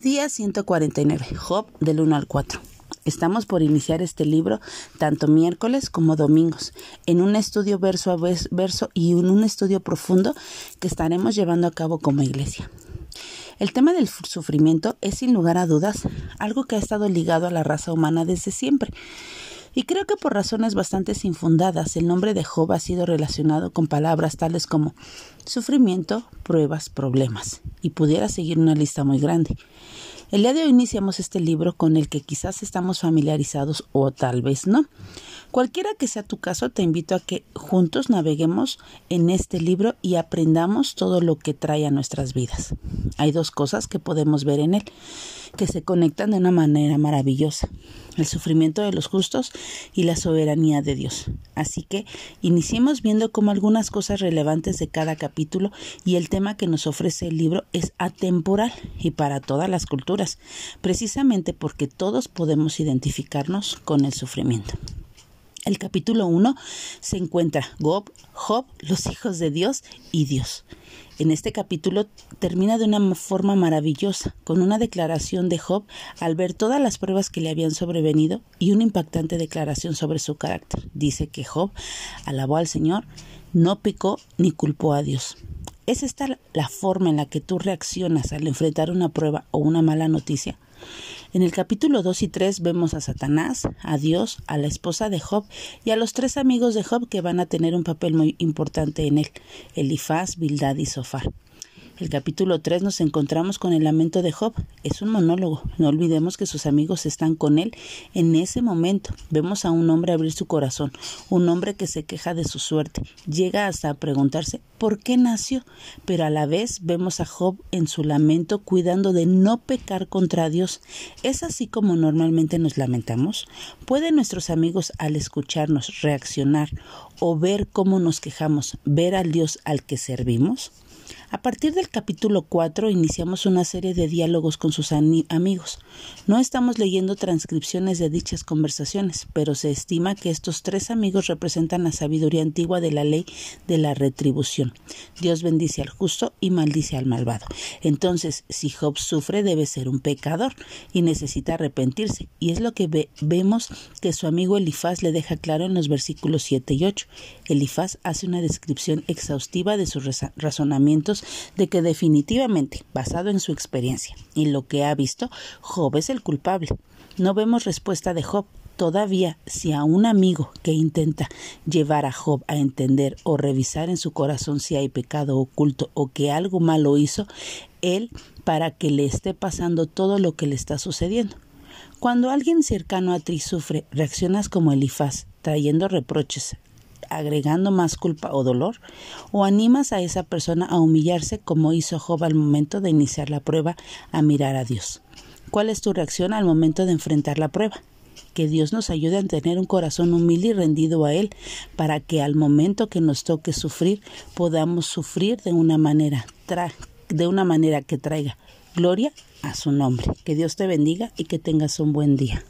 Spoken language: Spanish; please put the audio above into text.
Día 149, Job del 1 al 4. Estamos por iniciar este libro tanto miércoles como domingos, en un estudio verso a verso y en un estudio profundo que estaremos llevando a cabo como iglesia. El tema del sufrimiento es sin lugar a dudas algo que ha estado ligado a la raza humana desde siempre y creo que por razones bastante infundadas el nombre de Job ha sido relacionado con palabras tales como sufrimiento, pruebas, problemas, y pudiera seguir una lista muy grande. El día de hoy iniciamos este libro con el que quizás estamos familiarizados o tal vez no. Cualquiera que sea tu caso, te invito a que juntos naveguemos en este libro y aprendamos todo lo que trae a nuestras vidas. Hay dos cosas que podemos ver en él, que se conectan de una manera maravillosa, el sufrimiento de los justos y la soberanía de Dios. Así que iniciemos viendo cómo algunas cosas relevantes de cada capítulo y el tema que nos ofrece el libro es atemporal y para todas las culturas, precisamente porque todos podemos identificarnos con el sufrimiento. El capítulo 1 se encuentra Job, Job, los hijos de Dios y Dios. En este capítulo termina de una forma maravillosa, con una declaración de Job al ver todas las pruebas que le habían sobrevenido y una impactante declaración sobre su carácter. Dice que Job alabó al Señor, no picó ni culpó a Dios. ¿Es esta la forma en la que tú reaccionas al enfrentar una prueba o una mala noticia? En el capítulo 2 y 3 vemos a Satanás, a Dios, a la esposa de Job y a los tres amigos de Job que van a tener un papel muy importante en él, Elifaz, Bildad y Sofar. El capítulo 3 nos encontramos con el lamento de Job. Es un monólogo. No olvidemos que sus amigos están con él en ese momento. Vemos a un hombre abrir su corazón, un hombre que se queja de su suerte. Llega hasta a preguntarse por qué nació, pero a la vez vemos a Job en su lamento cuidando de no pecar contra Dios. ¿Es así como normalmente nos lamentamos? ¿Pueden nuestros amigos al escucharnos reaccionar o ver cómo nos quejamos, ver al Dios al que servimos? A partir del capítulo 4 iniciamos una serie de diálogos con sus amigos. No estamos leyendo transcripciones de dichas conversaciones, pero se estima que estos tres amigos representan la sabiduría antigua de la ley de la retribución. Dios bendice al justo y maldice al malvado. Entonces, si Job sufre, debe ser un pecador y necesita arrepentirse. Y es lo que vemos que su amigo Elifaz le deja claro en los versículos 7 y 8. Elifaz hace una descripción exhaustiva de sus de que definitivamente, basado en su experiencia y lo que ha visto, Job es el culpable. No vemos respuesta de Job. Todavía, si a un amigo que intenta llevar a Job a entender o revisar en su corazón si hay pecado oculto o que algo malo hizo, él para que le esté pasando todo lo que le está sucediendo. Cuando alguien cercano a ti sufre, reaccionas como Elifaz, trayendo reproches, agregando más culpa o dolor? ¿O animas a esa persona a humillarse como hizo Job al momento de iniciar la prueba a mirar a Dios? ¿Cuál es tu reacción al momento de enfrentar la prueba? Que Dios nos ayude a tener un corazón humilde y rendido a Él, para que al momento que nos toque sufrir podamos sufrir de una manera, de una manera que traiga gloria a su nombre. Que Dios te bendiga y que tengas un buen día.